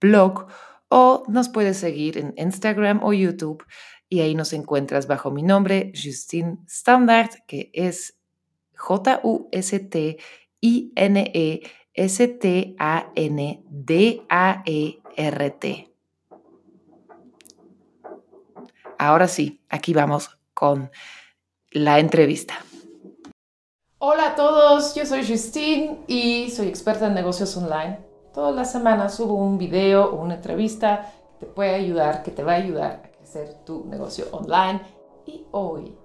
blog o nos puedes seguir en Instagram o YouTube y ahí nos encuentras bajo mi nombre, Justine Standard, que es J-U-S-T-I-N-E-S-T-A-N-D-A-E-R-T. Ahora sí, aquí vamos con la entrevista. Hola a todos, yo soy Justine y soy experta en negocios online Todas las semanas subo un video o una entrevista que te puede ayudar, que te va a ayudar a crecer tu negocio online. Y hoy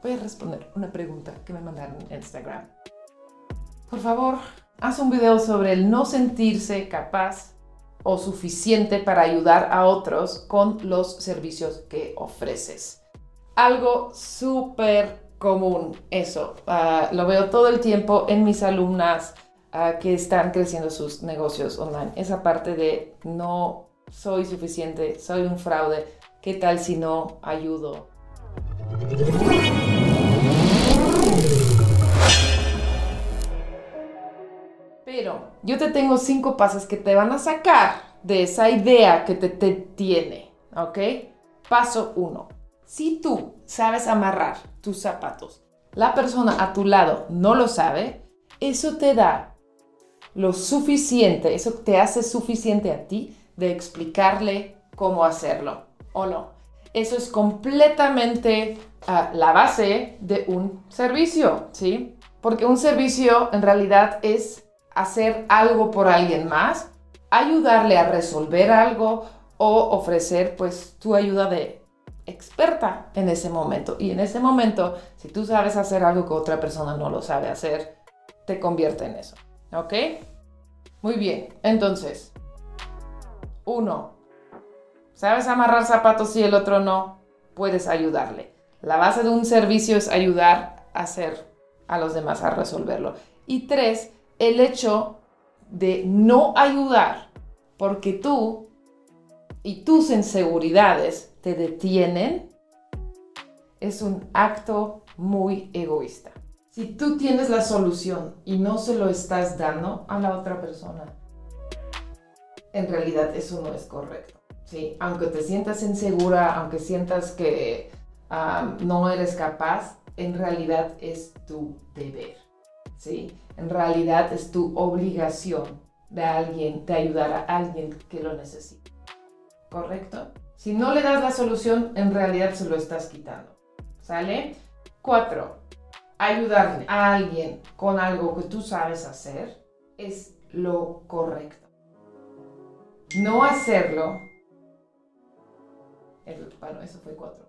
voy a responder una pregunta que me mandaron en Instagram. Por favor, haz un video sobre el no sentirse capaz o suficiente para ayudar a otros con los servicios que ofreces. Algo súper común eso. Ah, lo veo todo el tiempo en mis alumnas, que están creciendo sus negocios online. Esa parte de no soy suficiente, soy un fraude, ¿qué tal si no ayudo? Pero yo te tengo cinco pasos que te van a sacar de esa idea que te, te tiene, ¿ok? Paso uno. Si tú sabes amarrar tus zapatos, la persona a tu lado no lo sabe, eso te da lo suficiente, eso te hace suficiente a ti de explicarle cómo hacerlo o no. Eso es completamente ah, la base de un servicio, ¿sí? Porque un servicio en realidad es hacer algo por alguien más, ayudarle a resolver algo o ofrecer pues tu ayuda de experta en ese momento. Y en ese momento, si tú sabes hacer algo que otra persona no lo sabe hacer, te convierte en eso. ¿Ok? Muy bien. Entonces, uno, ¿sabes amarrar zapatos y el otro no? Puedes ayudarle. La base de un servicio es ayudar a hacer a los demás a resolverlo. Y tres, el hecho de no ayudar porque tú y tus inseguridades te detienen es un acto muy egoísta. Si tú tienes la solución y no se lo estás dando a la otra persona, en realidad eso no es correcto. ¿sí? Aunque te sientas insegura, aunque sientas que no eres capaz, en realidad es tu deber. ¿sí? En realidad es tu obligación de alguien, de ayudar a alguien que lo necesite. ¿Correcto? Si no le das la solución, en realidad se lo estás quitando. ¿Sale? cuatro ayudar a alguien con algo que tú sabes hacer es lo correcto. No hacerlo. Bueno, eso fue cuatro.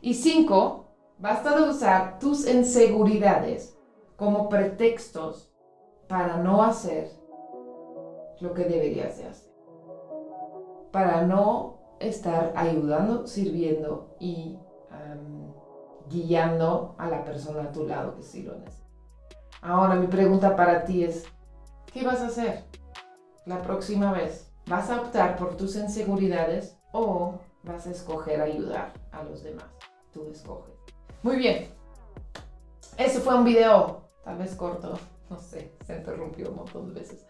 Y cinco, basta de usar tus inseguridades como pretextos para no hacer lo que deberías de hacer. Para no estar ayudando, sirviendo y guiando a la persona a tu lado que sí lo necesita. Ahora mi pregunta para ti es, ¿qué vas a hacer la próxima vez? ¿Vas a optar por tus inseguridades o vas a escoger ayudar a los demás? Tú escoges. Muy bien. Ese fue un video, tal vez corto, no sé, se interrumpió un montón de veces.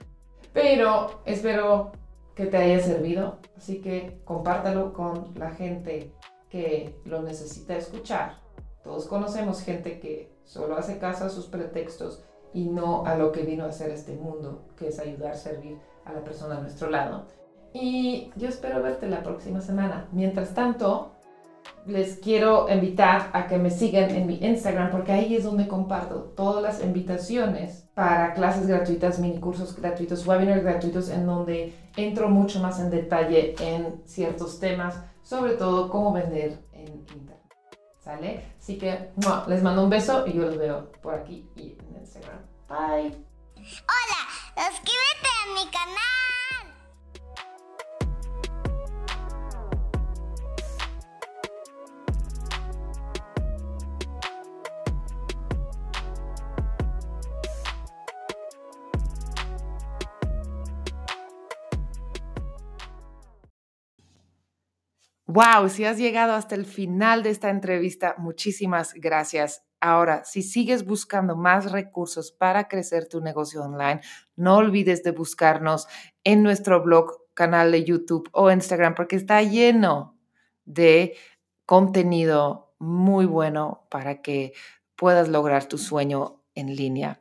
Pero espero que te haya servido, así que compártalo con la gente que lo necesita escuchar todos conocemos gente que solo hace caso a sus pretextos y no a lo que vino a hacer este mundo, que es ayudar, servir a la persona a nuestro lado. Y yo espero verte la próxima semana. Mientras tanto, les quiero invitar a que me sigan en mi Instagram porque ahí es donde comparto todas las invitaciones para clases gratuitas, mini cursos gratuitos, webinars gratuitos en donde entro mucho más en detalle en ciertos temas, sobre todo cómo vender en Internet. Así que les mando un beso y yo los veo por aquí y en Instagram. Bye. Hola, suscríbete a mi canal. Wow, si has llegado hasta el final de esta entrevista, muchísimas gracias. Ahora, si sigues buscando más recursos para crecer tu negocio online, no olvides de buscarnos en nuestro blog, canal de YouTube o Instagram, porque está lleno de contenido muy bueno para que puedas lograr tu sueño en línea.